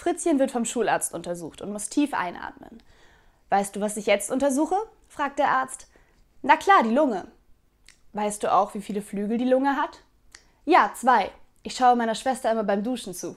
Fritzchen wird vom Schularzt untersucht und muss tief einatmen. Weißt du, was ich jetzt untersuche? fragt der Arzt. Na klar, die Lunge. Weißt du auch, wie viele Flügel die Lunge hat? Ja, zwei. Ich schaue meiner Schwester immer beim Duschen zu.